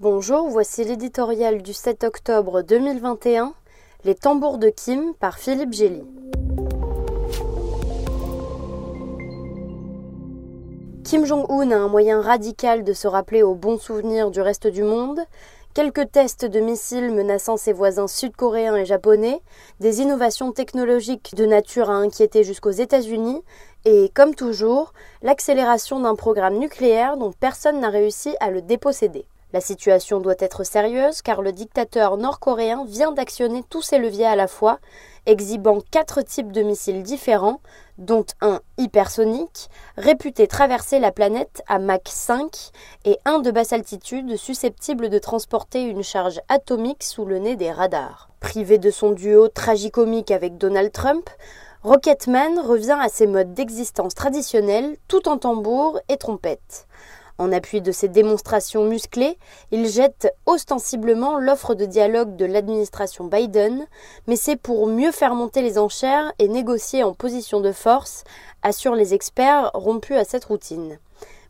Bonjour, voici l'éditorial du 7 octobre 2021, Les tambours de Kim par Philippe Gély. Kim Jong-un a un moyen radical de se rappeler aux bons souvenirs du reste du monde, quelques tests de missiles menaçant ses voisins sud-coréens et japonais, des innovations technologiques de nature à inquiéter jusqu'aux États-Unis, et, comme toujours, l'accélération d'un programme nucléaire dont personne n'a réussi à le déposséder. La situation doit être sérieuse car le dictateur nord-coréen vient d'actionner tous ses leviers à la fois, exhibant quatre types de missiles différents, dont un hypersonique, réputé traverser la planète à Mach 5, et un de basse altitude susceptible de transporter une charge atomique sous le nez des radars. Privé de son duo tragicomique avec Donald Trump, Rocketman revient à ses modes d'existence traditionnels tout en tambour et trompette. En appui de ces démonstrations musclées, il jette ostensiblement l'offre de dialogue de l'administration Biden, mais c'est pour mieux faire monter les enchères et négocier en position de force, assurent les experts rompus à cette routine.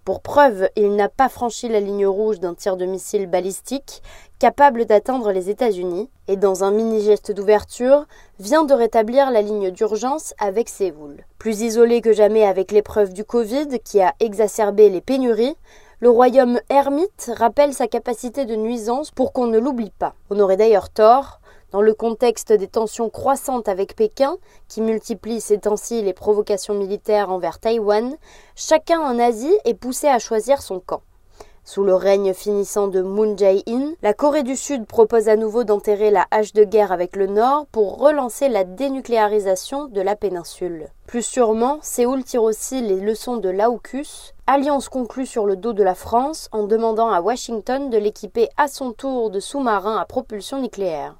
Pour preuve, il n'a pas franchi la ligne rouge d'un tir de missile balistique capable d'atteindre les États-Unis, et dans un mini-geste d'ouverture, vient de rétablir la ligne d'urgence avec Séoul. Plus isolé que jamais avec l'épreuve du Covid qui a exacerbé les pénuries, le royaume ermite rappelle sa capacité de nuisance pour qu'on ne l'oublie pas. On aurait d'ailleurs tort, dans le contexte des tensions croissantes avec Pékin, qui multiplie ces temps-ci les provocations militaires envers Taïwan, chacun en Asie est poussé à choisir son camp. Sous le règne finissant de Moon Jae-in, la Corée du Sud propose à nouveau d'enterrer la hache de guerre avec le Nord pour relancer la dénucléarisation de la péninsule. Plus sûrement, Séoul tire aussi les leçons de l'AUKUS, alliance conclue sur le dos de la France en demandant à Washington de l'équiper à son tour de sous-marins à propulsion nucléaire.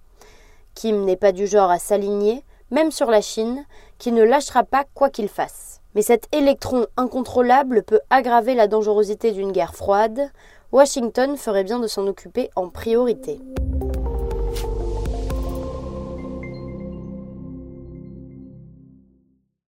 Kim n'est pas du genre à s'aligner, même sur la Chine, qui ne lâchera pas quoi qu'il fasse. Mais cet électron incontrôlable peut aggraver la dangerosité d'une guerre froide. Washington ferait bien de s'en occuper en priorité.